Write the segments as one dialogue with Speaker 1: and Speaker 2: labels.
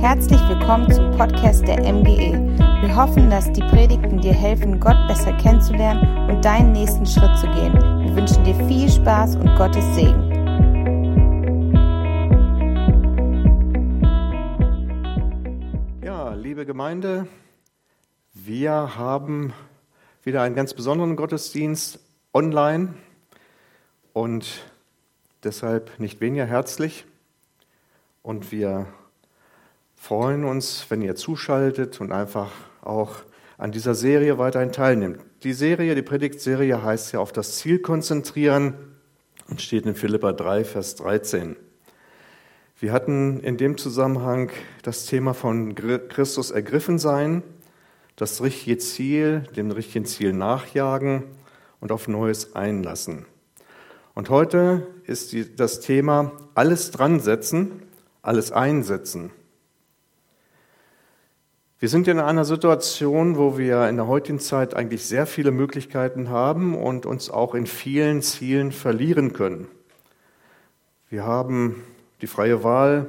Speaker 1: Herzlich willkommen zum Podcast der MGE. Wir hoffen, dass die Predigten dir helfen, Gott besser kennenzulernen und deinen nächsten Schritt zu gehen. Wir wünschen dir viel Spaß und Gottes Segen.
Speaker 2: Ja, liebe Gemeinde, wir haben wieder einen ganz besonderen Gottesdienst online und deshalb nicht weniger herzlich. Und wir freuen uns, wenn ihr zuschaltet und einfach auch an dieser Serie weiterhin teilnimmt. Die Serie, die Predigtserie heißt ja auf das Ziel konzentrieren und steht in Philippa 3, Vers 13. Wir hatten in dem Zusammenhang das Thema von Christus ergriffen sein, das richtige Ziel, dem richtigen Ziel nachjagen und auf Neues einlassen. Und heute ist das Thema alles dran setzen alles einsetzen. Wir sind in einer Situation, wo wir in der heutigen Zeit eigentlich sehr viele Möglichkeiten haben und uns auch in vielen Zielen verlieren können. Wir haben die freie Wahl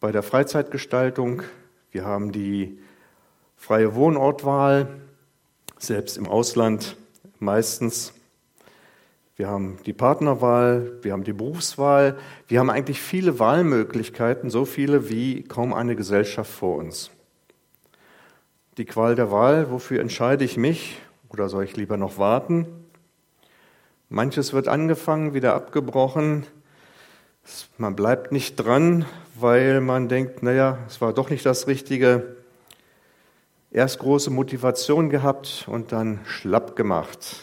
Speaker 2: bei der Freizeitgestaltung, wir haben die freie Wohnortwahl, selbst im Ausland meistens. Wir haben die Partnerwahl, wir haben die Berufswahl, wir haben eigentlich viele Wahlmöglichkeiten, so viele wie kaum eine Gesellschaft vor uns. Die Qual der Wahl, wofür entscheide ich mich oder soll ich lieber noch warten? Manches wird angefangen, wieder abgebrochen. Man bleibt nicht dran, weil man denkt, naja, es war doch nicht das Richtige. Erst große Motivation gehabt und dann schlapp gemacht.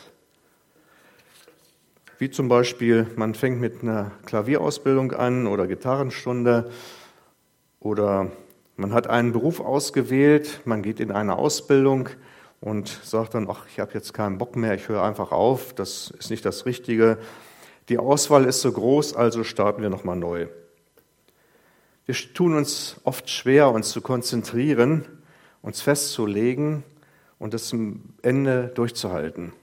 Speaker 2: Wie zum Beispiel, man fängt mit einer Klavierausbildung an oder Gitarrenstunde oder man hat einen Beruf ausgewählt, man geht in eine Ausbildung und sagt dann, ach, ich habe jetzt keinen Bock mehr, ich höre einfach auf, das ist nicht das Richtige. Die Auswahl ist so groß, also starten wir nochmal neu. Wir tun uns oft schwer, uns zu konzentrieren, uns festzulegen und das zum Ende durchzuhalten.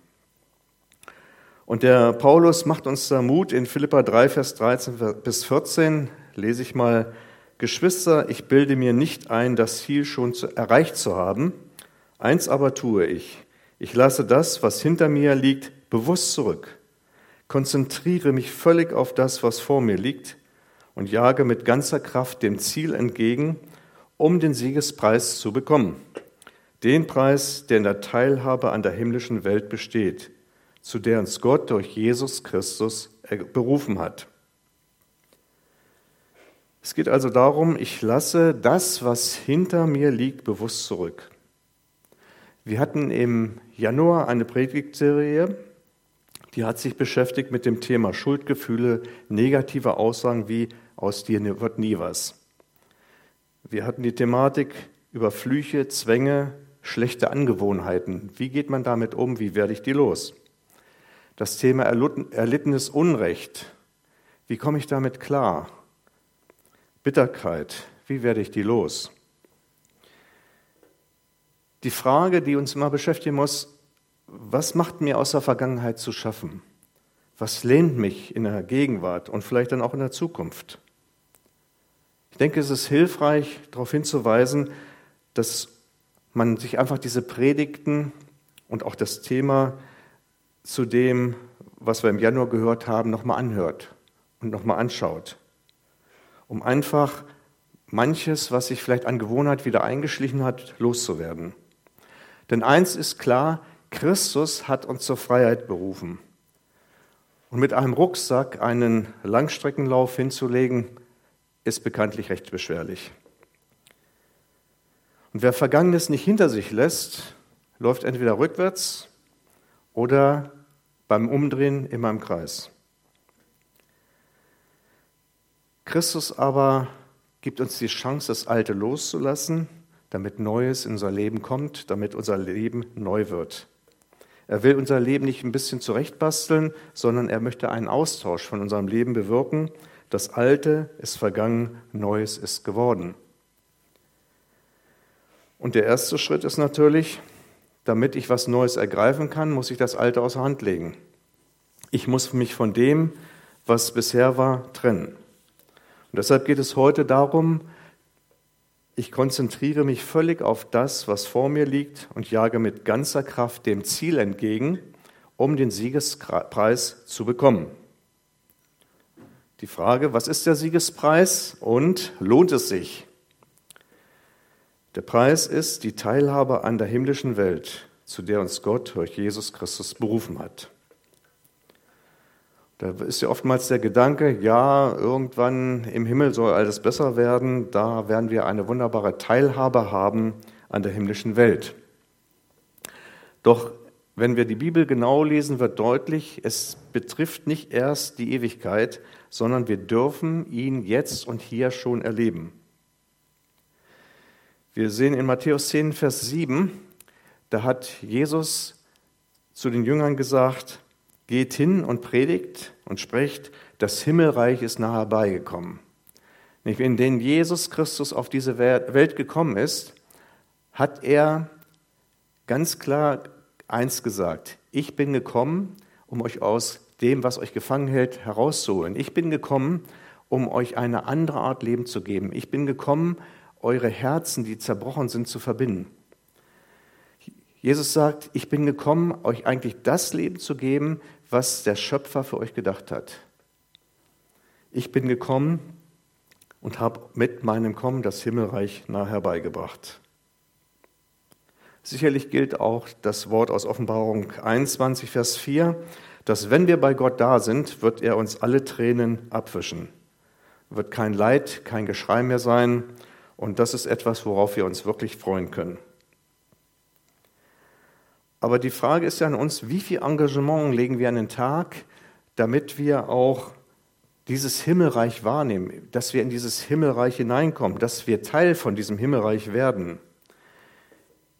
Speaker 2: Und der Paulus macht uns da Mut in Philippa 3, Vers 13 bis 14. Lese ich mal, Geschwister, ich bilde mir nicht ein, das Ziel schon zu, erreicht zu haben. Eins aber tue ich. Ich lasse das, was hinter mir liegt, bewusst zurück. Konzentriere mich völlig auf das, was vor mir liegt und jage mit ganzer Kraft dem Ziel entgegen, um den Siegespreis zu bekommen. Den Preis, der in der Teilhabe an der himmlischen Welt besteht zu der uns Gott durch Jesus Christus berufen hat. Es geht also darum, ich lasse das, was hinter mir liegt, bewusst zurück. Wir hatten im Januar eine Predigtserie, die hat sich beschäftigt mit dem Thema Schuldgefühle, negative Aussagen wie aus dir wird nie was. Wir hatten die Thematik über Flüche, Zwänge, schlechte Angewohnheiten. Wie geht man damit um? Wie werde ich die los? Das Thema erlittenes Unrecht. Wie komme ich damit klar? Bitterkeit. Wie werde ich die los? Die Frage, die uns immer beschäftigen muss, was macht mir aus der Vergangenheit zu schaffen? Was lehnt mich in der Gegenwart und vielleicht dann auch in der Zukunft? Ich denke, es ist hilfreich, darauf hinzuweisen, dass man sich einfach diese Predigten und auch das Thema zu dem, was wir im Januar gehört haben, nochmal anhört und nochmal anschaut, um einfach manches, was sich vielleicht an Gewohnheit wieder eingeschlichen hat, loszuwerden. Denn eins ist klar, Christus hat uns zur Freiheit berufen. Und mit einem Rucksack einen Langstreckenlauf hinzulegen, ist bekanntlich recht beschwerlich. Und wer Vergangenes nicht hinter sich lässt, läuft entweder rückwärts oder beim Umdrehen immer im Kreis. Christus aber gibt uns die Chance, das Alte loszulassen, damit Neues in unser Leben kommt, damit unser Leben neu wird. Er will unser Leben nicht ein bisschen zurechtbasteln, sondern er möchte einen Austausch von unserem Leben bewirken. Das Alte ist vergangen, Neues ist geworden. Und der erste Schritt ist natürlich, damit ich was Neues ergreifen kann, muss ich das Alte außer Hand legen. Ich muss mich von dem, was bisher war, trennen. Und deshalb geht es heute darum, Ich konzentriere mich völlig auf das, was vor mir liegt und jage mit ganzer Kraft dem Ziel entgegen, um den Siegespreis zu bekommen. Die Frage, was ist der Siegespreis und lohnt es sich? Der Preis ist die Teilhabe an der himmlischen Welt, zu der uns Gott durch Jesus Christus berufen hat. Da ist ja oftmals der Gedanke, ja, irgendwann im Himmel soll alles besser werden, da werden wir eine wunderbare Teilhabe haben an der himmlischen Welt. Doch wenn wir die Bibel genau lesen, wird deutlich, es betrifft nicht erst die Ewigkeit, sondern wir dürfen ihn jetzt und hier schon erleben. Wir sehen in Matthäus 10, Vers 7, da hat Jesus zu den Jüngern gesagt, Geht hin und predigt und sprecht, das Himmelreich ist nahe herbeigekommen. In den Jesus Christus auf diese Welt gekommen ist, hat er ganz klar eins gesagt. Ich bin gekommen, um euch aus dem, was euch gefangen hält, herauszuholen. Ich bin gekommen, um euch eine andere Art Leben zu geben. Ich bin gekommen, eure Herzen, die zerbrochen sind, zu verbinden. Jesus sagt, ich bin gekommen, euch eigentlich das Leben zu geben, was der Schöpfer für euch gedacht hat. Ich bin gekommen und habe mit meinem Kommen das Himmelreich nah herbeigebracht. Sicherlich gilt auch das Wort aus Offenbarung 21, Vers 4, dass wenn wir bei Gott da sind, wird er uns alle Tränen abwischen. Wird kein Leid, kein Geschrei mehr sein. Und das ist etwas, worauf wir uns wirklich freuen können. Aber die Frage ist ja an uns, wie viel Engagement legen wir an den Tag, damit wir auch dieses Himmelreich wahrnehmen, dass wir in dieses Himmelreich hineinkommen, dass wir Teil von diesem Himmelreich werden.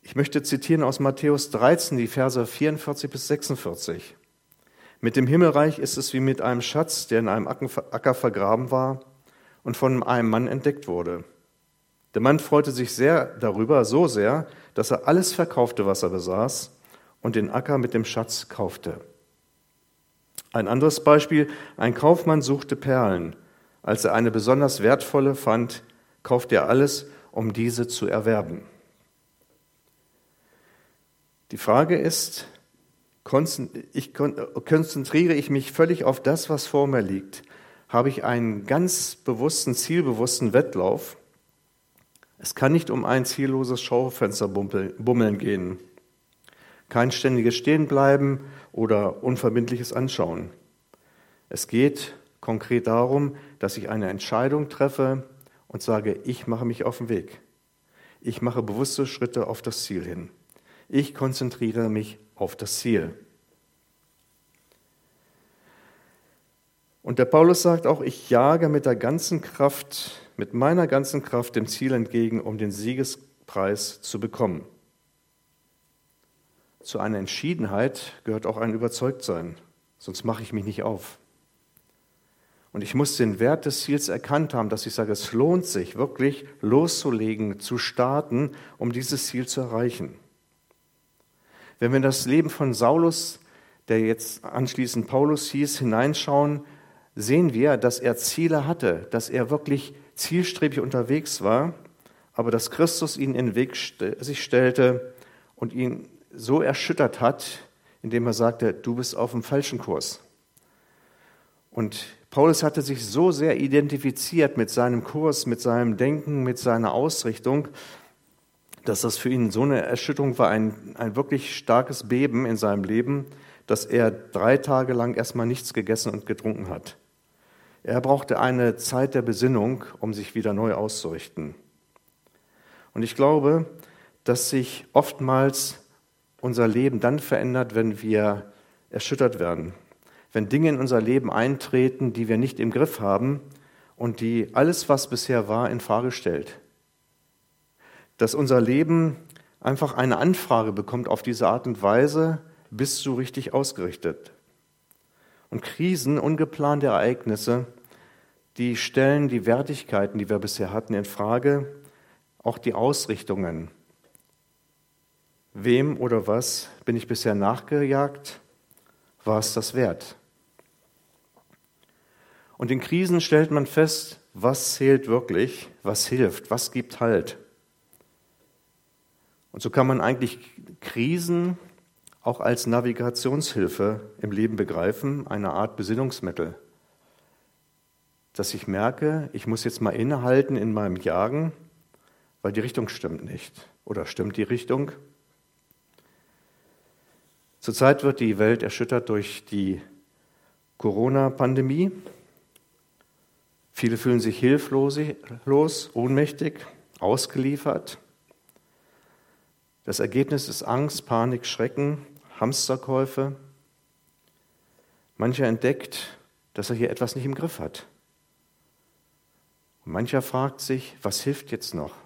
Speaker 2: Ich möchte zitieren aus Matthäus 13, die Verse 44 bis 46. Mit dem Himmelreich ist es wie mit einem Schatz, der in einem Acker vergraben war und von einem Mann entdeckt wurde. Der Mann freute sich sehr darüber, so sehr, dass er alles verkaufte, was er besaß, und den Acker mit dem Schatz kaufte. Ein anderes Beispiel, ein Kaufmann suchte Perlen. Als er eine besonders wertvolle fand, kaufte er alles, um diese zu erwerben. Die Frage ist, konzentriere ich mich völlig auf das, was vor mir liegt? Habe ich einen ganz bewussten, zielbewussten Wettlauf? Es kann nicht um ein zielloses Schaufensterbummeln gehen kein ständiges Stehenbleiben oder unverbindliches Anschauen. Es geht konkret darum, dass ich eine Entscheidung treffe und sage, ich mache mich auf den Weg. Ich mache bewusste Schritte auf das Ziel hin. Ich konzentriere mich auf das Ziel. Und der Paulus sagt auch, ich jage mit der ganzen Kraft, mit meiner ganzen Kraft dem Ziel entgegen, um den Siegespreis zu bekommen. Zu einer Entschiedenheit gehört auch ein Überzeugtsein, sonst mache ich mich nicht auf. Und ich muss den Wert des Ziels erkannt haben, dass ich sage, es lohnt sich wirklich loszulegen, zu starten, um dieses Ziel zu erreichen. Wenn wir in das Leben von Saulus, der jetzt anschließend Paulus hieß, hineinschauen, sehen wir, dass er Ziele hatte, dass er wirklich zielstrebig unterwegs war, aber dass Christus ihn in den Weg sich stellte und ihn so erschüttert hat, indem er sagte, du bist auf dem falschen Kurs. Und Paulus hatte sich so sehr identifiziert mit seinem Kurs, mit seinem Denken, mit seiner Ausrichtung, dass das für ihn so eine Erschütterung war, ein, ein wirklich starkes Beben in seinem Leben, dass er drei Tage lang erstmal nichts gegessen und getrunken hat. Er brauchte eine Zeit der Besinnung, um sich wieder neu auszurichten. Und ich glaube, dass sich oftmals unser Leben dann verändert, wenn wir erschüttert werden, wenn Dinge in unser Leben eintreten, die wir nicht im Griff haben und die alles, was bisher war, in Frage stellt. Dass unser Leben einfach eine Anfrage bekommt auf diese Art und Weise, bist du richtig ausgerichtet. Und Krisen, ungeplante Ereignisse, die stellen die Wertigkeiten, die wir bisher hatten, in Frage, auch die Ausrichtungen. Wem oder was bin ich bisher nachgejagt? War es das wert? Und in Krisen stellt man fest, was zählt wirklich, was hilft, was gibt Halt. Und so kann man eigentlich Krisen auch als Navigationshilfe im Leben begreifen, eine Art Besinnungsmittel. Dass ich merke, ich muss jetzt mal innehalten in meinem Jagen, weil die Richtung stimmt nicht. Oder stimmt die Richtung? Zurzeit wird die Welt erschüttert durch die Corona-Pandemie. Viele fühlen sich hilflos, ohnmächtig, ausgeliefert. Das Ergebnis ist Angst, Panik, Schrecken, Hamsterkäufe. Mancher entdeckt, dass er hier etwas nicht im Griff hat. Und mancher fragt sich, was hilft jetzt noch?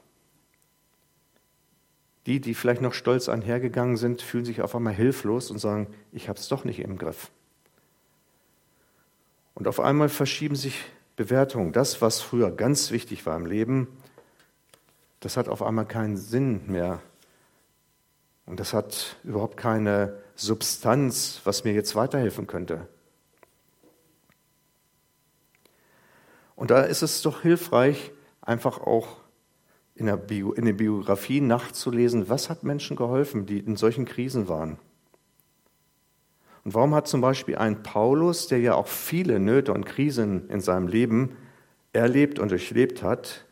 Speaker 2: Die, die vielleicht noch stolz einhergegangen sind, fühlen sich auf einmal hilflos und sagen, ich habe es doch nicht im Griff. Und auf einmal verschieben sich Bewertungen. Das, was früher ganz wichtig war im Leben, das hat auf einmal keinen Sinn mehr. Und das hat überhaupt keine Substanz, was mir jetzt weiterhelfen könnte. Und da ist es doch hilfreich, einfach auch in, der Bio, in den Biografien nachzulesen, was hat Menschen geholfen, die in solchen Krisen waren. Und warum hat zum Beispiel ein Paulus, der ja auch viele Nöte und Krisen in seinem Leben erlebt und durchlebt hat,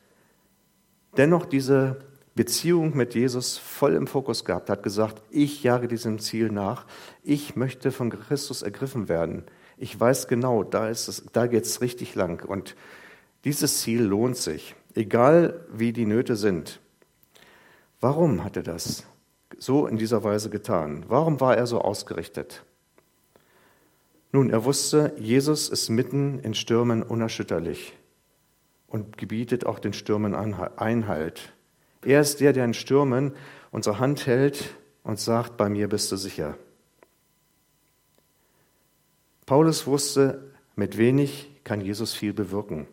Speaker 2: dennoch diese Beziehung mit Jesus voll im Fokus gehabt, hat gesagt, ich jage diesem Ziel nach, ich möchte von Christus ergriffen werden. Ich weiß genau, da, da geht es richtig lang und dieses Ziel lohnt sich egal wie die Nöte sind. Warum hat er das so in dieser Weise getan? Warum war er so ausgerichtet? Nun, er wusste, Jesus ist mitten in Stürmen unerschütterlich und gebietet auch den Stürmen Einhalt. Er ist der, der in Stürmen unsere Hand hält und sagt, bei mir bist du sicher. Paulus wusste, mit wenig kann Jesus viel bewirken.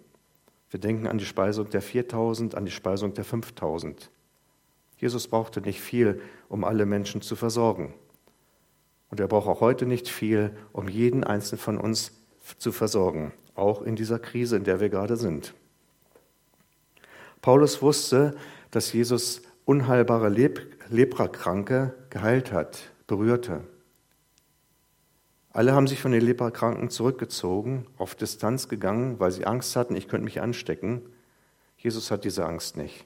Speaker 2: Wir denken an die Speisung der 4000, an die Speisung der 5000. Jesus brauchte nicht viel, um alle Menschen zu versorgen. Und er braucht auch heute nicht viel, um jeden einzelnen von uns zu versorgen, auch in dieser Krise, in der wir gerade sind. Paulus wusste, dass Jesus unheilbare Leprakranke geheilt hat, berührte. Alle haben sich von den Leprakranken zurückgezogen, auf Distanz gegangen, weil sie Angst hatten, ich könnte mich anstecken. Jesus hat diese Angst nicht.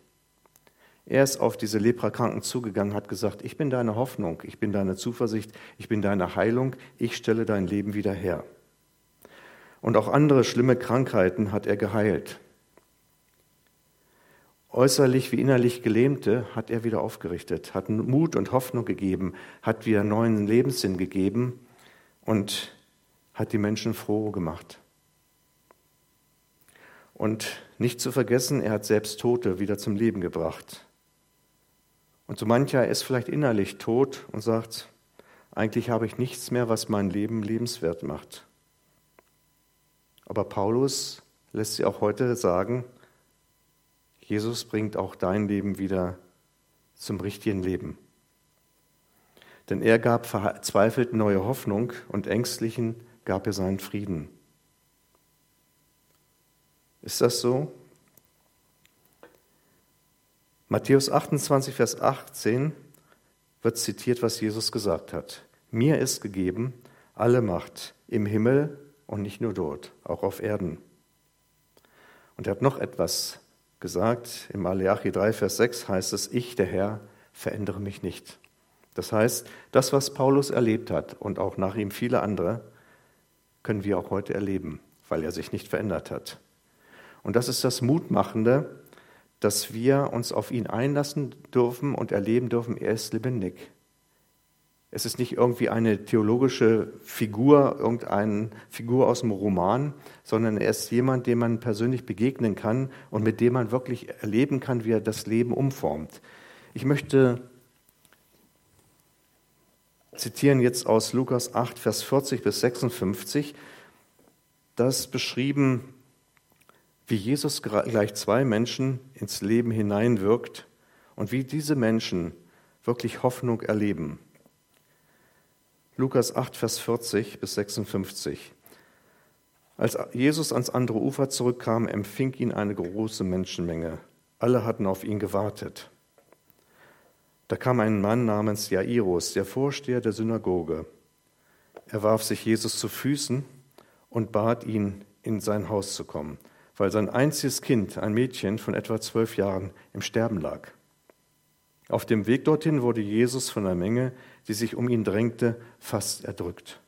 Speaker 2: Er ist auf diese Leprakranken zugegangen, hat gesagt, ich bin deine Hoffnung, ich bin deine Zuversicht, ich bin deine Heilung, ich stelle dein Leben wieder her. Und auch andere schlimme Krankheiten hat er geheilt. Äußerlich wie innerlich Gelähmte hat er wieder aufgerichtet, hat Mut und Hoffnung gegeben, hat wieder neuen Lebenssinn gegeben und hat die Menschen froh gemacht. Und nicht zu vergessen, er hat selbst Tote wieder zum Leben gebracht. Und so mancher ist vielleicht innerlich tot und sagt, eigentlich habe ich nichts mehr, was mein Leben lebenswert macht. Aber Paulus lässt sie auch heute sagen, Jesus bringt auch dein Leben wieder zum richtigen Leben. Denn er gab Verzweifelten neue Hoffnung und Ängstlichen gab er seinen Frieden. Ist das so? Matthäus 28, Vers 18 wird zitiert, was Jesus gesagt hat. Mir ist gegeben alle Macht im Himmel und nicht nur dort, auch auf Erden. Und er hat noch etwas gesagt. Im Malachi 3, Vers 6 heißt es, ich, der Herr, verändere mich nicht. Das heißt, das, was Paulus erlebt hat und auch nach ihm viele andere, können wir auch heute erleben, weil er sich nicht verändert hat. Und das ist das Mutmachende, dass wir uns auf ihn einlassen dürfen und erleben dürfen, er ist lebendig. Es ist nicht irgendwie eine theologische Figur, irgendeine Figur aus dem Roman, sondern er ist jemand, dem man persönlich begegnen kann und mit dem man wirklich erleben kann, wie er das Leben umformt. Ich möchte zitieren jetzt aus Lukas 8, Vers 40 bis 56. Das beschrieben, wie Jesus gleich zwei Menschen ins Leben hineinwirkt und wie diese Menschen wirklich Hoffnung erleben. Lukas 8, Vers 40 bis 56. Als Jesus ans andere Ufer zurückkam, empfing ihn eine große Menschenmenge. Alle hatten auf ihn gewartet. Da kam ein Mann namens Jairus, der Vorsteher der Synagoge. Er warf sich Jesus zu Füßen und bat ihn, in sein Haus zu kommen, weil sein einziges Kind, ein Mädchen von etwa zwölf Jahren, im Sterben lag. Auf dem Weg dorthin wurde Jesus von der Menge, die sich um ihn drängte, fast erdrückt.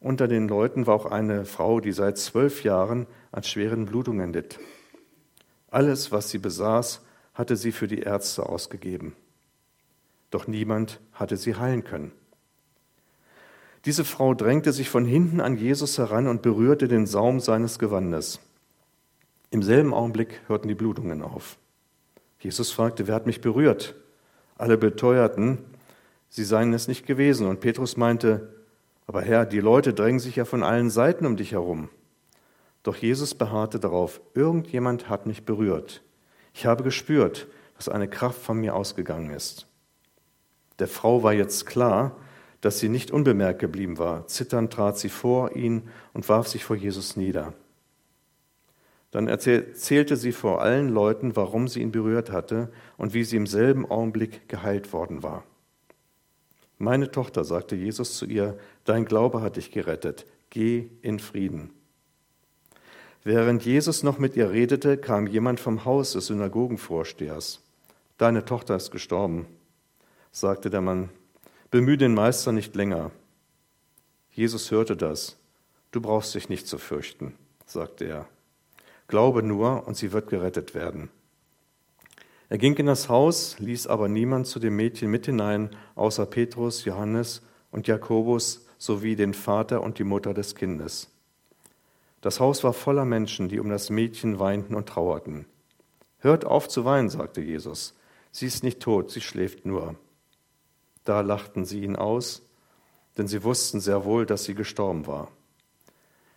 Speaker 2: Unter den Leuten war auch eine Frau, die seit zwölf Jahren an schweren Blutungen litt. Alles, was sie besaß, hatte sie für die Ärzte ausgegeben. Doch niemand hatte sie heilen können. Diese Frau drängte sich von hinten an Jesus heran und berührte den Saum seines Gewandes. Im selben Augenblick hörten die Blutungen auf. Jesus fragte, wer hat mich berührt? Alle beteuerten, sie seien es nicht gewesen. Und Petrus meinte, aber Herr, die Leute drängen sich ja von allen Seiten um dich herum. Doch Jesus beharrte darauf, irgendjemand hat mich berührt. Ich habe gespürt, dass eine Kraft von mir ausgegangen ist. Der Frau war jetzt klar, dass sie nicht unbemerkt geblieben war. Zitternd trat sie vor ihn und warf sich vor Jesus nieder. Dann erzählte sie vor allen Leuten, warum sie ihn berührt hatte und wie sie im selben Augenblick geheilt worden war. Meine Tochter, sagte Jesus zu ihr, dein Glaube hat dich gerettet, geh in Frieden. Während Jesus noch mit ihr redete, kam jemand vom Haus des Synagogenvorstehers. Deine Tochter ist gestorben, sagte der Mann. Bemühe den Meister nicht länger. Jesus hörte das. Du brauchst dich nicht zu fürchten, sagte er. Glaube nur, und sie wird gerettet werden. Er ging in das Haus, ließ aber niemand zu dem Mädchen mit hinein, außer Petrus, Johannes und Jakobus sowie den Vater und die Mutter des Kindes. Das Haus war voller Menschen, die um das Mädchen weinten und trauerten. Hört auf zu weinen, sagte Jesus. Sie ist nicht tot, sie schläft nur. Da lachten sie ihn aus, denn sie wussten sehr wohl, dass sie gestorben war.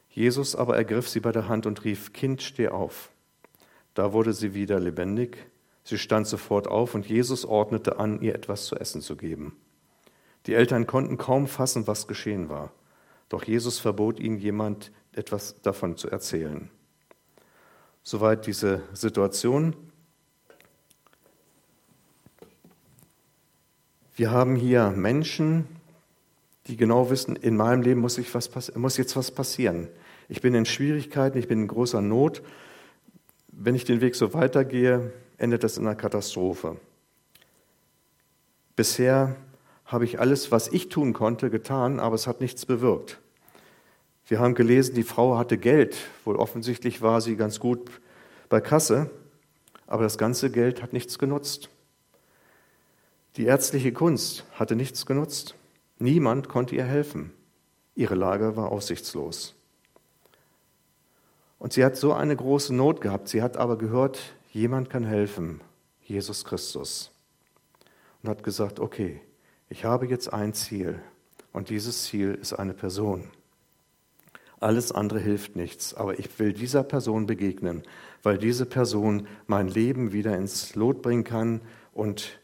Speaker 2: Jesus aber ergriff sie bei der Hand und rief, Kind, steh auf. Da wurde sie wieder lebendig Sie stand sofort auf und Jesus ordnete an, ihr etwas zu essen zu geben. Die Eltern konnten kaum fassen, was geschehen war. Doch Jesus verbot ihnen, jemand etwas davon zu erzählen. Soweit diese Situation. Wir haben hier Menschen, die genau wissen, in meinem Leben muss, ich was, muss jetzt was passieren. Ich bin in Schwierigkeiten, ich bin in großer Not. Wenn ich den Weg so weitergehe, endet das in einer Katastrophe. Bisher habe ich alles, was ich tun konnte, getan, aber es hat nichts bewirkt. Wir haben gelesen, die Frau hatte Geld. Wohl offensichtlich war sie ganz gut bei Kasse, aber das ganze Geld hat nichts genutzt. Die ärztliche Kunst hatte nichts genutzt. Niemand konnte ihr helfen. Ihre Lage war aussichtslos. Und sie hat so eine große Not gehabt. Sie hat aber gehört, jemand kann helfen, Jesus Christus. Und hat gesagt, okay, ich habe jetzt ein Ziel und dieses Ziel ist eine Person. Alles andere hilft nichts, aber ich will dieser Person begegnen, weil diese Person mein Leben wieder ins Lot bringen kann und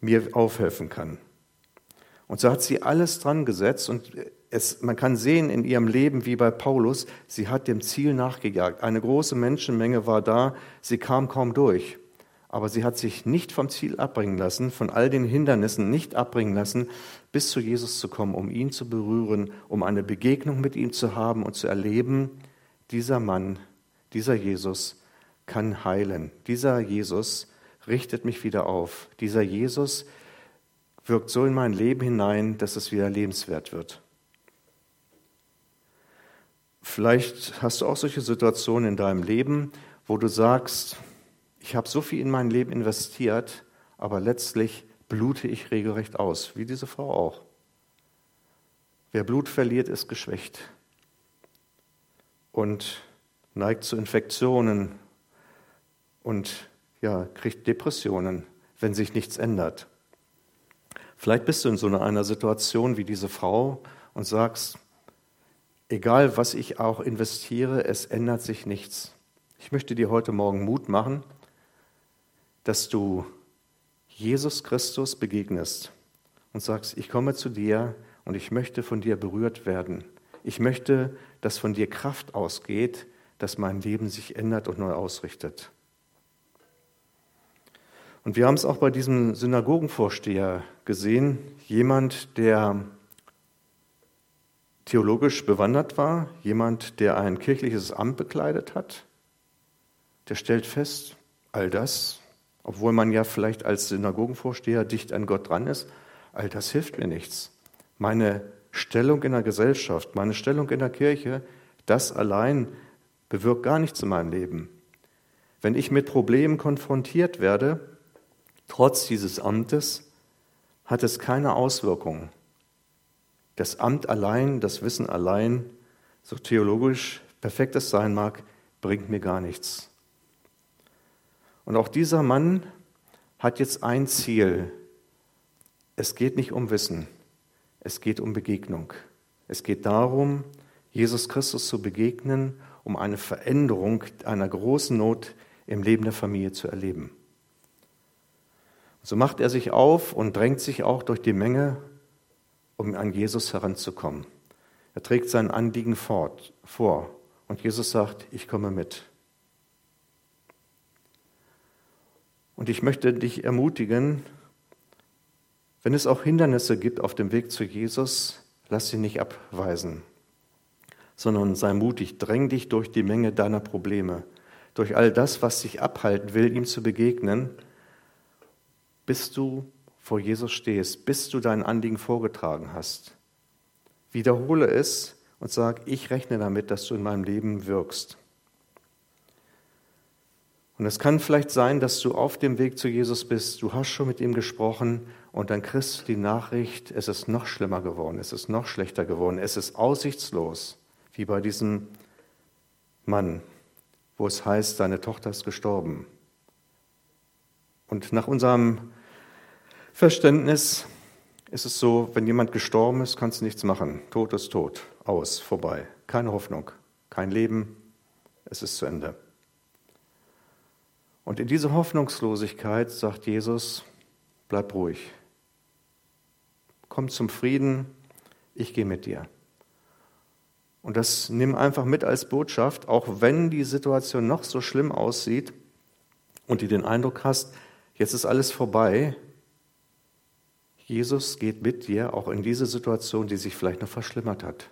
Speaker 2: mir aufhelfen kann. Und so hat sie alles dran gesetzt und es, man kann sehen in ihrem Leben wie bei Paulus, sie hat dem Ziel nachgejagt. Eine große Menschenmenge war da, sie kam kaum durch. Aber sie hat sich nicht vom Ziel abbringen lassen, von all den Hindernissen nicht abbringen lassen, bis zu Jesus zu kommen, um ihn zu berühren, um eine Begegnung mit ihm zu haben und zu erleben, dieser Mann, dieser Jesus kann heilen. Dieser Jesus richtet mich wieder auf. Dieser Jesus wirkt so in mein Leben hinein, dass es wieder lebenswert wird. Vielleicht hast du auch solche Situationen in deinem Leben, wo du sagst, ich habe so viel in mein Leben investiert, aber letztlich blute ich regelrecht aus, wie diese Frau auch. Wer Blut verliert, ist geschwächt und neigt zu Infektionen und ja, kriegt Depressionen, wenn sich nichts ändert. Vielleicht bist du in so einer Situation wie diese Frau und sagst, egal was ich auch investiere, es ändert sich nichts. Ich möchte dir heute Morgen Mut machen, dass du Jesus Christus begegnest und sagst, ich komme zu dir und ich möchte von dir berührt werden. Ich möchte dass von dir Kraft ausgeht, dass mein Leben sich ändert und neu ausrichtet. Und wir haben es auch bei diesem Synagogenvorsteher gesehen, jemand, der theologisch bewandert war, jemand, der ein kirchliches Amt bekleidet hat, der stellt fest, all das, obwohl man ja vielleicht als Synagogenvorsteher dicht an Gott dran ist, all das hilft mir nichts. Meine Stellung in der Gesellschaft, meine Stellung in der Kirche, das allein bewirkt gar nichts in meinem Leben. Wenn ich mit Problemen konfrontiert werde, trotz dieses Amtes, hat es keine Auswirkungen. Das Amt allein, das Wissen allein, so theologisch perfekt es sein mag, bringt mir gar nichts. Und auch dieser Mann hat jetzt ein Ziel. Es geht nicht um Wissen, es geht um Begegnung. Es geht darum, Jesus Christus zu begegnen, um eine Veränderung einer großen Not im Leben der Familie zu erleben. So macht er sich auf und drängt sich auch durch die Menge, um an Jesus heranzukommen. Er trägt sein Anliegen fort, vor und Jesus sagt, ich komme mit. Und ich möchte dich ermutigen, wenn es auch Hindernisse gibt auf dem Weg zu Jesus, lass sie nicht abweisen, sondern sei mutig, dräng dich durch die Menge deiner Probleme, durch all das, was dich abhalten will, ihm zu begegnen, bis du vor Jesus stehst, bis du dein Anliegen vorgetragen hast. Wiederhole es und sag, ich rechne damit, dass du in meinem Leben wirkst. Und es kann vielleicht sein, dass du auf dem Weg zu Jesus bist, du hast schon mit ihm gesprochen und dann kriegst du die Nachricht, es ist noch schlimmer geworden, es ist noch schlechter geworden, es ist aussichtslos, wie bei diesem Mann, wo es heißt, deine Tochter ist gestorben. Und nach unserem Verständnis ist es so, wenn jemand gestorben ist, kannst du nichts machen. Tod ist tot, aus, vorbei. Keine Hoffnung, kein Leben, es ist zu Ende. Und in diese Hoffnungslosigkeit sagt Jesus, bleib ruhig. Komm zum Frieden, ich gehe mit dir. Und das nimm einfach mit als Botschaft, auch wenn die Situation noch so schlimm aussieht und du den Eindruck hast, jetzt ist alles vorbei. Jesus geht mit dir auch in diese Situation, die sich vielleicht noch verschlimmert hat.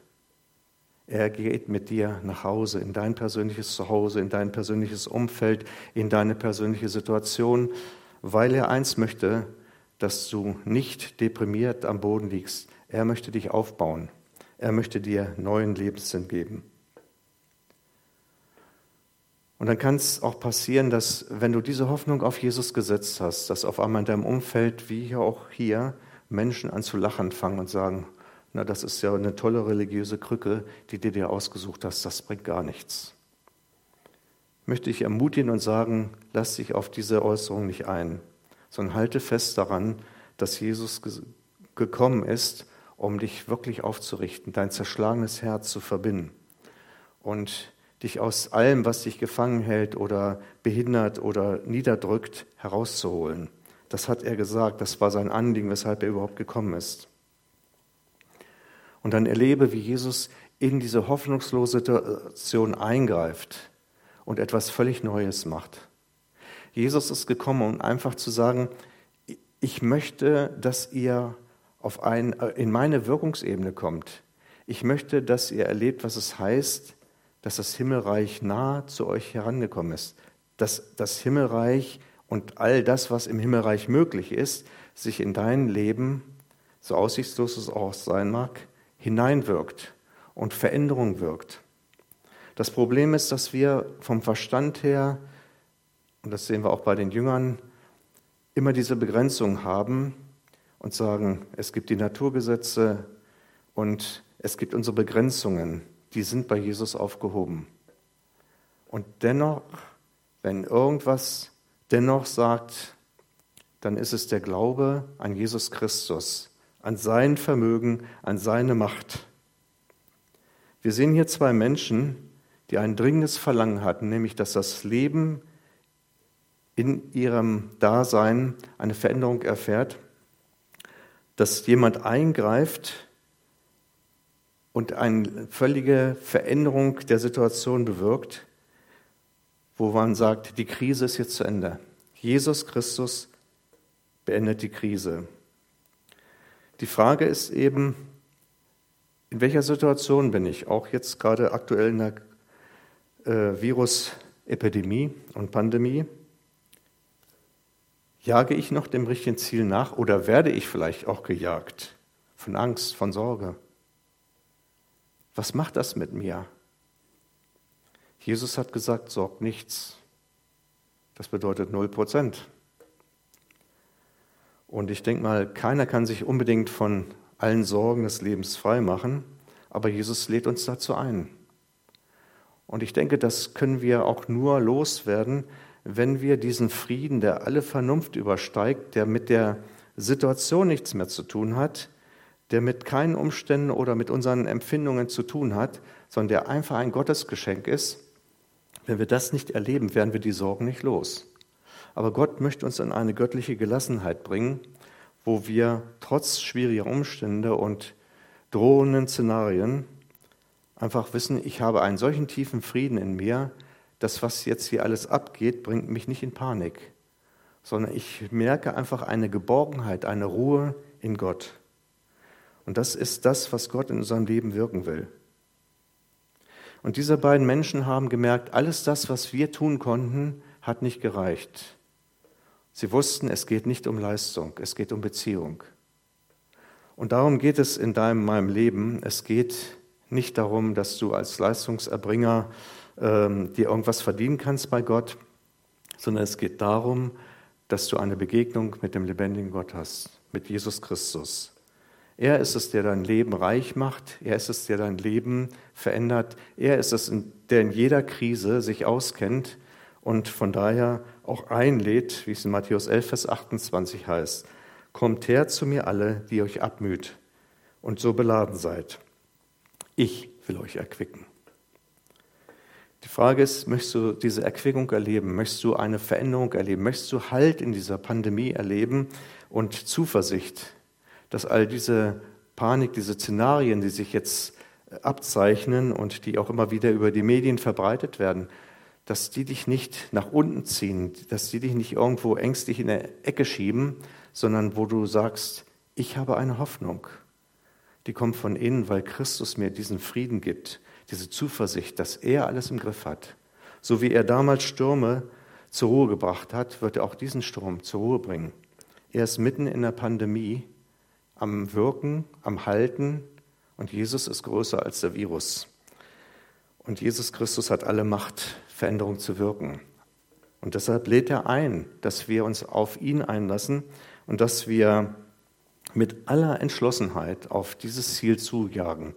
Speaker 2: Er geht mit dir nach Hause, in dein persönliches Zuhause, in dein persönliches Umfeld, in deine persönliche Situation, weil er eins möchte, dass du nicht deprimiert am Boden liegst. Er möchte dich aufbauen. Er möchte dir neuen Lebenssinn geben. Und dann kann es auch passieren, dass wenn du diese Hoffnung auf Jesus gesetzt hast, dass auf einmal in deinem Umfeld, wie auch hier, Menschen an zu lachen fangen und sagen, na, das ist ja eine tolle religiöse Krücke, die du dir ausgesucht hast, das bringt gar nichts. Möchte ich ermutigen und sagen, lass dich auf diese Äußerung nicht ein, sondern halte fest daran, dass Jesus gekommen ist, um dich wirklich aufzurichten, dein zerschlagenes Herz zu verbinden und dich aus allem, was dich gefangen hält oder behindert oder niederdrückt, herauszuholen. Das hat er gesagt, das war sein Anliegen, weshalb er überhaupt gekommen ist und dann erlebe, wie Jesus in diese hoffnungslose Situation eingreift und etwas völlig Neues macht. Jesus ist gekommen, um einfach zu sagen, ich möchte, dass ihr auf ein, in meine Wirkungsebene kommt. Ich möchte, dass ihr erlebt, was es heißt, dass das Himmelreich nah zu euch herangekommen ist. Dass das Himmelreich und all das, was im Himmelreich möglich ist, sich in dein Leben, so aussichtslos es auch sein mag, hineinwirkt und Veränderung wirkt. Das Problem ist, dass wir vom Verstand her, und das sehen wir auch bei den Jüngern, immer diese Begrenzung haben und sagen, es gibt die Naturgesetze und es gibt unsere Begrenzungen, die sind bei Jesus aufgehoben. Und dennoch, wenn irgendwas dennoch sagt, dann ist es der Glaube an Jesus Christus, an sein Vermögen, an seine Macht. Wir sehen hier zwei Menschen, die ein dringendes Verlangen hatten, nämlich dass das Leben in ihrem Dasein eine Veränderung erfährt, dass jemand eingreift und eine völlige Veränderung der Situation bewirkt, wo man sagt, die Krise ist jetzt zu Ende. Jesus Christus beendet die Krise. Die Frage ist eben, in welcher Situation bin ich? Auch jetzt gerade aktuell in der äh, Virusepidemie und Pandemie. Jage ich noch dem richtigen Ziel nach oder werde ich vielleicht auch gejagt von Angst, von Sorge? Was macht das mit mir? Jesus hat gesagt, sorgt nichts. Das bedeutet null Prozent. Und ich denke mal, keiner kann sich unbedingt von allen Sorgen des Lebens frei machen, aber Jesus lädt uns dazu ein. Und ich denke, das können wir auch nur loswerden, wenn wir diesen Frieden, der alle Vernunft übersteigt, der mit der Situation nichts mehr zu tun hat, der mit keinen Umständen oder mit unseren Empfindungen zu tun hat, sondern der einfach ein Gottesgeschenk ist, wenn wir das nicht erleben, werden wir die Sorgen nicht los. Aber Gott möchte uns in eine göttliche Gelassenheit bringen, wo wir trotz schwieriger Umstände und drohenden Szenarien einfach wissen, ich habe einen solchen tiefen Frieden in mir, das, was jetzt hier alles abgeht, bringt mich nicht in Panik, sondern ich merke einfach eine Geborgenheit, eine Ruhe in Gott. Und das ist das, was Gott in unserem Leben wirken will. Und diese beiden Menschen haben gemerkt, alles das, was wir tun konnten, hat nicht gereicht. Sie wussten, es geht nicht um Leistung, es geht um Beziehung. Und darum geht es in deinem, meinem Leben. Es geht nicht darum, dass du als Leistungserbringer ähm, dir irgendwas verdienen kannst bei Gott, sondern es geht darum, dass du eine Begegnung mit dem lebendigen Gott hast, mit Jesus Christus. Er ist es, der dein Leben reich macht. Er ist es, der dein Leben verändert. Er ist es, der in jeder Krise sich auskennt und von daher auch einlädt, wie es in Matthäus 11, Vers 28 heißt. Kommt her zu mir alle, die euch abmüht und so beladen seid. Ich will euch erquicken. Die Frage ist, möchtest du diese Erquickung erleben? Möchtest du eine Veränderung erleben? Möchtest du Halt in dieser Pandemie erleben und Zuversicht, dass all diese Panik, diese Szenarien, die sich jetzt abzeichnen und die auch immer wieder über die Medien verbreitet werden, dass die dich nicht nach unten ziehen, dass die dich nicht irgendwo ängstlich in der Ecke schieben, sondern wo du sagst, ich habe eine Hoffnung. Die kommt von innen, weil Christus mir diesen Frieden gibt, diese Zuversicht, dass er alles im Griff hat. So wie er damals Stürme zur Ruhe gebracht hat, wird er auch diesen Sturm zur Ruhe bringen. Er ist mitten in der Pandemie am Wirken, am Halten und Jesus ist größer als der Virus. Und Jesus Christus hat alle Macht, Veränderung zu wirken. Und deshalb lädt er ein, dass wir uns auf ihn einlassen und dass wir mit aller Entschlossenheit auf dieses Ziel zujagen,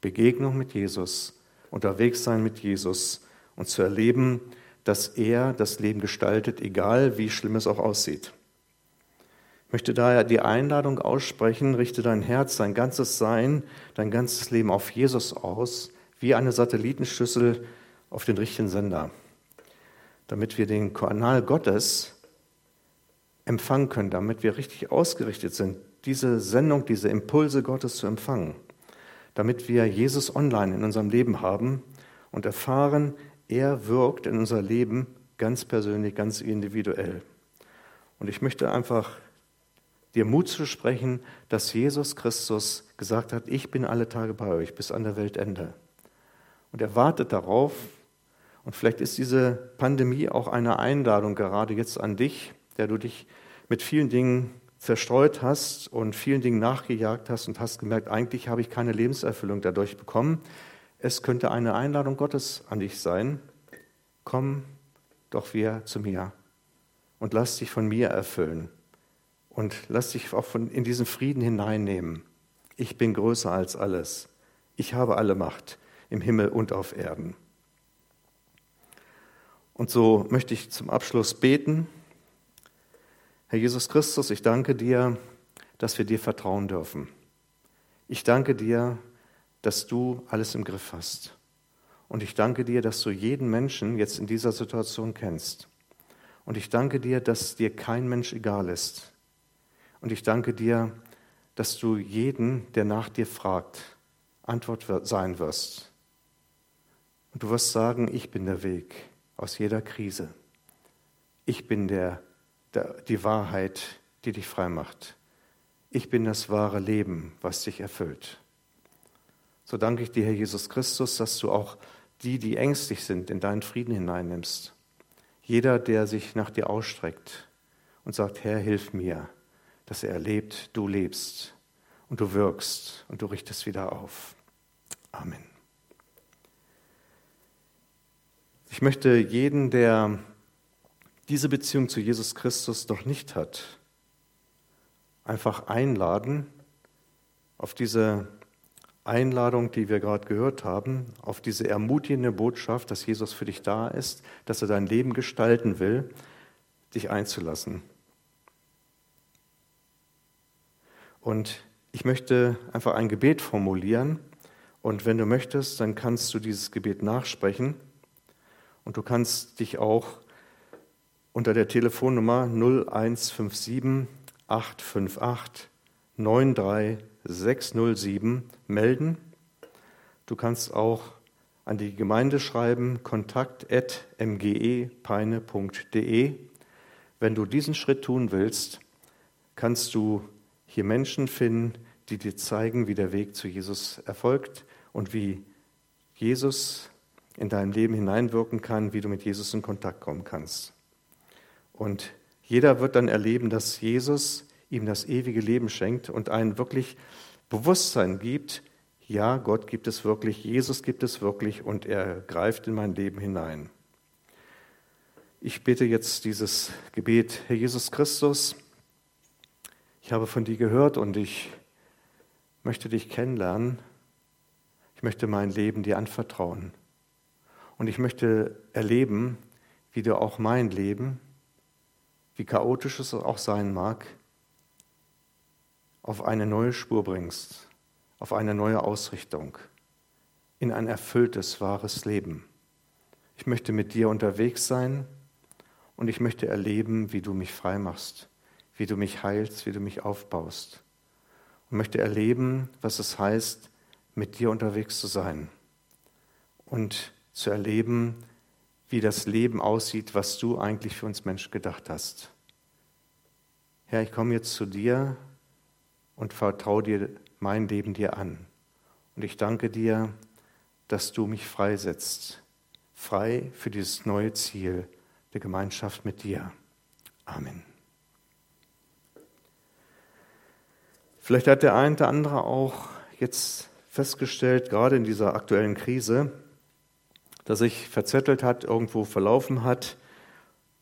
Speaker 2: Begegnung mit Jesus, unterwegs sein mit Jesus und zu erleben, dass er das Leben gestaltet, egal wie schlimm es auch aussieht. Möchte daher die Einladung aussprechen, richte dein Herz, dein ganzes Sein, dein ganzes Leben auf Jesus aus, wie eine Satellitenschüssel auf den richtigen Sender, damit wir den Kanal Gottes empfangen können, damit wir richtig ausgerichtet sind, diese Sendung, diese Impulse Gottes zu empfangen damit wir Jesus online in unserem Leben haben und erfahren, er wirkt in unser Leben ganz persönlich, ganz individuell. Und ich möchte einfach dir Mut zu sprechen, dass Jesus Christus gesagt hat, ich bin alle Tage bei euch bis an der Weltende. Und er wartet darauf, und vielleicht ist diese Pandemie auch eine Einladung gerade jetzt an dich, der du dich mit vielen Dingen zerstreut hast und vielen Dingen nachgejagt hast und hast gemerkt, eigentlich habe ich keine Lebenserfüllung dadurch bekommen. Es könnte eine Einladung Gottes an dich sein. Komm doch wieder zu mir und lass dich von mir erfüllen und lass dich auch von, in diesen Frieden hineinnehmen. Ich bin größer als alles. Ich habe alle Macht im Himmel und auf Erden. Und so möchte ich zum Abschluss beten. Herr Jesus Christus, ich danke dir, dass wir dir vertrauen dürfen. Ich danke dir, dass du alles im Griff hast. Und ich danke dir, dass du jeden Menschen jetzt in dieser Situation kennst. Und ich danke dir, dass dir kein Mensch egal ist. Und ich danke dir, dass du jeden, der nach dir fragt, Antwort sein wirst. Und du wirst sagen, ich bin der Weg aus jeder Krise. Ich bin der, der, die Wahrheit, die dich frei macht. Ich bin das wahre Leben, was dich erfüllt. So danke ich dir, Herr Jesus Christus, dass du auch die, die ängstlich sind, in deinen Frieden hineinnimmst. Jeder, der sich nach dir ausstreckt und sagt, Herr, hilf mir, dass er erlebt, du lebst und du wirkst und du richtest wieder auf. Amen. Ich möchte jeden, der diese Beziehung zu Jesus Christus noch nicht hat, einfach einladen, auf diese Einladung, die wir gerade gehört haben, auf diese ermutigende Botschaft, dass Jesus für dich da ist, dass er dein Leben gestalten will, dich einzulassen. Und ich möchte einfach ein Gebet formulieren und wenn du möchtest, dann kannst du dieses Gebet nachsprechen und du kannst dich auch unter der Telefonnummer 0157 858 93607 melden. Du kannst auch an die Gemeinde schreiben, kontakt.mgepeine.de. Wenn du diesen Schritt tun willst, kannst du hier Menschen finden, die dir zeigen, wie der Weg zu Jesus erfolgt und wie Jesus in dein Leben hineinwirken kann, wie du mit Jesus in Kontakt kommen kannst. Und jeder wird dann erleben, dass Jesus ihm das ewige Leben schenkt und ein wirklich Bewusstsein gibt, ja, Gott gibt es wirklich, Jesus gibt es wirklich und er greift in mein Leben hinein. Ich bete jetzt dieses Gebet, Herr Jesus Christus, ich habe von dir gehört und ich möchte dich kennenlernen. Ich möchte mein Leben dir anvertrauen. Und ich möchte erleben, wie du auch mein Leben, wie chaotisch es auch sein mag, auf eine neue Spur bringst, auf eine neue Ausrichtung, in ein erfülltes, wahres Leben. Ich möchte mit dir unterwegs sein und ich möchte erleben, wie du mich frei machst, wie du mich heilst, wie du mich aufbaust. Und möchte erleben, was es heißt, mit dir unterwegs zu sein und zu erleben, wie das Leben aussieht, was du eigentlich für uns Menschen gedacht hast. Herr, ich komme jetzt zu dir und vertraue dir mein Leben dir an. Und ich danke dir, dass du mich freisetzt, frei für dieses neue Ziel der Gemeinschaft mit dir. Amen. Vielleicht hat der eine oder andere auch jetzt festgestellt, gerade in dieser aktuellen Krise, dass sich verzettelt hat, irgendwo verlaufen hat.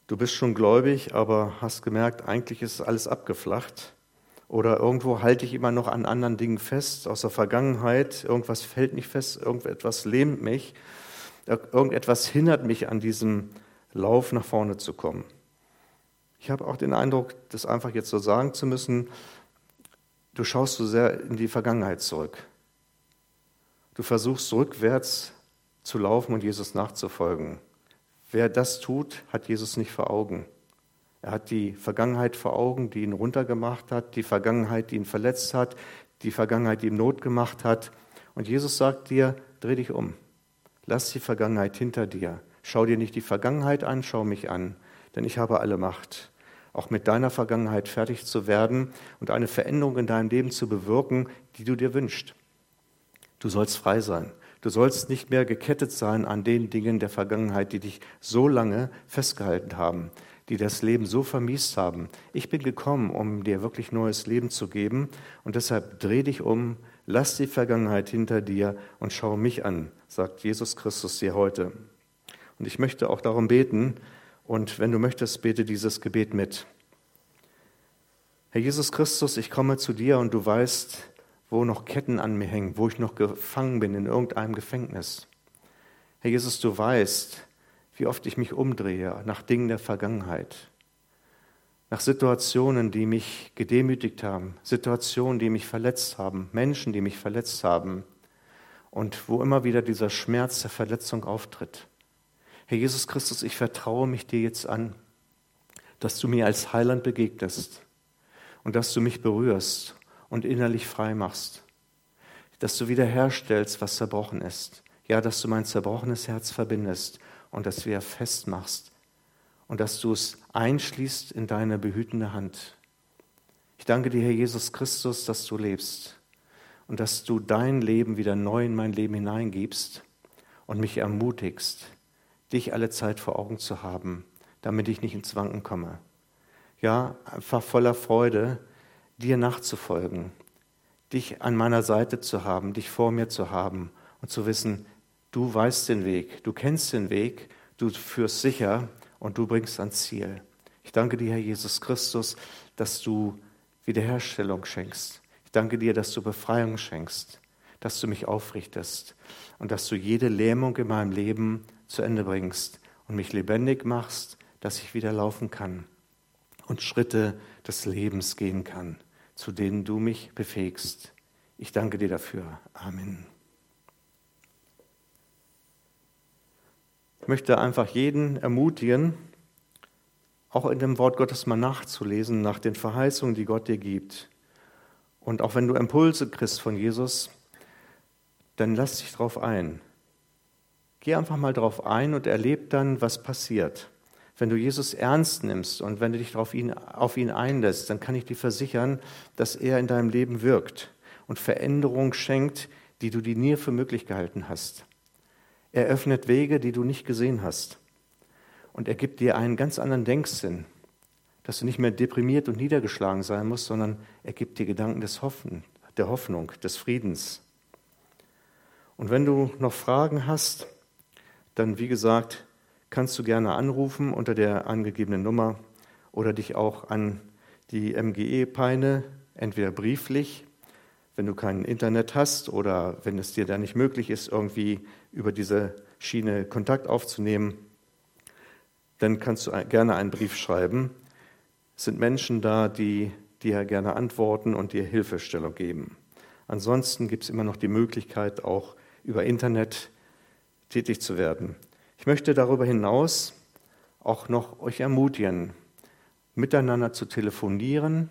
Speaker 2: Du bist schon gläubig, aber hast gemerkt, eigentlich ist alles abgeflacht. Oder irgendwo halte ich immer noch an anderen Dingen fest aus der Vergangenheit. Irgendwas fällt nicht fest, irgendetwas lähmt mich. Irgendetwas hindert mich an diesem Lauf nach vorne zu kommen. Ich habe auch den Eindruck, das einfach jetzt so sagen zu müssen, du schaust so sehr in die Vergangenheit zurück. Du versuchst rückwärts zu laufen und Jesus nachzufolgen. Wer das tut, hat Jesus nicht vor Augen. Er hat die Vergangenheit vor Augen, die ihn runtergemacht hat, die Vergangenheit, die ihn verletzt hat, die Vergangenheit, die ihm Not gemacht hat. Und Jesus sagt dir, dreh dich um. Lass die Vergangenheit hinter dir. Schau dir nicht die Vergangenheit an, schau mich an, denn ich habe alle Macht, auch mit deiner Vergangenheit fertig zu werden und eine Veränderung in deinem Leben zu bewirken, die du dir wünschst. Du sollst frei sein. Du sollst nicht mehr gekettet sein an den Dingen der Vergangenheit, die dich so lange festgehalten haben die das Leben so vermiest haben. Ich bin gekommen, um dir wirklich neues Leben zu geben und deshalb dreh dich um, lass die Vergangenheit hinter dir und schau mich an, sagt Jesus Christus dir heute. Und ich möchte auch darum beten und wenn du möchtest, bete dieses Gebet mit. Herr Jesus Christus, ich komme zu dir und du weißt, wo noch Ketten an mir hängen, wo ich noch gefangen bin in irgendeinem Gefängnis. Herr Jesus, du weißt, wie oft ich mich umdrehe nach Dingen der Vergangenheit, nach Situationen, die mich gedemütigt haben, Situationen, die mich verletzt haben, Menschen, die mich verletzt haben und wo immer wieder dieser Schmerz der Verletzung auftritt. Herr Jesus Christus, ich vertraue mich dir jetzt an, dass du mir als Heiland begegnest und dass du mich berührst und innerlich frei machst dass du wiederherstellst, was zerbrochen ist. Ja, dass du mein zerbrochenes Herz verbindest und das wieder festmachst und dass du es einschließt in deine behütende Hand. Ich danke dir, Herr Jesus Christus, dass du lebst und dass du dein Leben wieder neu in mein Leben hineingibst und mich ermutigst, dich alle Zeit vor Augen zu haben, damit ich nicht ins Wanken komme. Ja, einfach voller Freude, dir nachzufolgen, dich an meiner Seite zu haben, dich vor mir zu haben und zu wissen, du weißt den Weg, du kennst den Weg, du führst sicher und du bringst ans Ziel. Ich danke dir, Herr Jesus Christus, dass du Wiederherstellung schenkst. Ich danke dir, dass du Befreiung schenkst, dass du mich aufrichtest und dass du jede Lähmung in meinem Leben zu Ende bringst und mich lebendig machst, dass ich wieder laufen kann und Schritte des Lebens gehen kann, zu denen du mich befähigst. Ich danke dir dafür. Amen. Ich möchte einfach jeden ermutigen, auch in dem Wort Gottes mal nachzulesen, nach den Verheißungen, die Gott dir gibt. Und auch wenn du Impulse kriegst von Jesus, dann lass dich darauf ein. Geh einfach mal darauf ein und erleb dann, was passiert. Wenn du Jesus ernst nimmst und wenn du dich auf ihn, auf ihn einlässt, dann kann ich dir versichern, dass er in deinem Leben wirkt und Veränderung schenkt, die du dir nie für möglich gehalten hast. Er öffnet Wege, die du nicht gesehen hast. Und er gibt dir einen ganz anderen Denksinn, dass du nicht mehr deprimiert und niedergeschlagen sein musst, sondern er gibt dir Gedanken des Hoffen, der Hoffnung, des Friedens. Und wenn du noch Fragen hast, dann wie gesagt, kannst du gerne anrufen unter der angegebenen Nummer oder dich auch an die MGE-Peine, entweder brieflich, wenn du kein Internet hast oder wenn es dir da nicht möglich ist, irgendwie über diese Schiene Kontakt aufzunehmen, dann kannst du gerne einen Brief schreiben. Es sind Menschen da, die dir gerne antworten und dir Hilfestellung geben. Ansonsten gibt es immer noch die Möglichkeit, auch über Internet tätig zu werden. Ich möchte darüber hinaus auch noch euch ermutigen, miteinander zu telefonieren,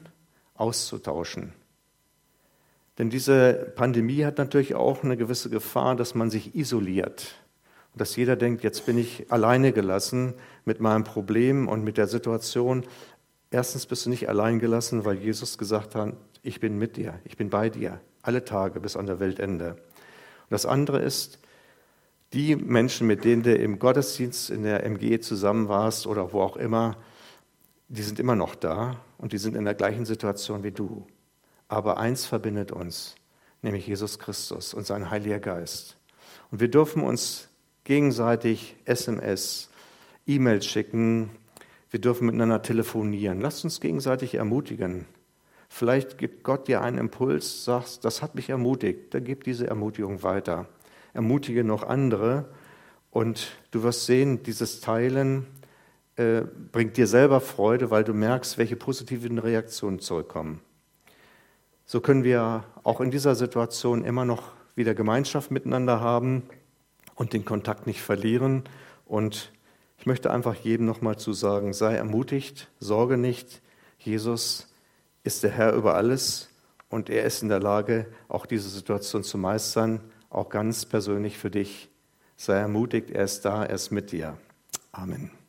Speaker 2: auszutauschen. Denn diese Pandemie hat natürlich auch eine gewisse Gefahr, dass man sich isoliert. Und dass jeder denkt, jetzt bin ich alleine gelassen mit meinem Problem und mit der Situation. Erstens bist du nicht allein gelassen, weil Jesus gesagt hat, ich bin mit dir, ich bin bei dir, alle Tage bis an der Weltende. Und das andere ist, die Menschen, mit denen du im Gottesdienst in der MG zusammen warst oder wo auch immer, die sind immer noch da und die sind in der gleichen Situation wie du. Aber eins verbindet uns, nämlich Jesus Christus und sein Heiliger Geist. Und wir dürfen uns gegenseitig SMS, E-Mails schicken, wir dürfen miteinander telefonieren. Lasst uns gegenseitig ermutigen. Vielleicht gibt Gott dir einen Impuls, sagst, das hat mich ermutigt, dann gib diese Ermutigung weiter ermutige noch andere und du wirst sehen, dieses Teilen äh, bringt dir selber Freude, weil du merkst, welche positiven Reaktionen zurückkommen. So können wir auch in dieser Situation immer noch wieder Gemeinschaft miteinander haben und den Kontakt nicht verlieren. Und ich möchte einfach jedem nochmal zu sagen, sei ermutigt, sorge nicht. Jesus ist der Herr über alles und er ist in der Lage, auch diese Situation zu meistern auch ganz persönlich für dich. Sei ermutigt, er ist da, er ist mit dir. Amen.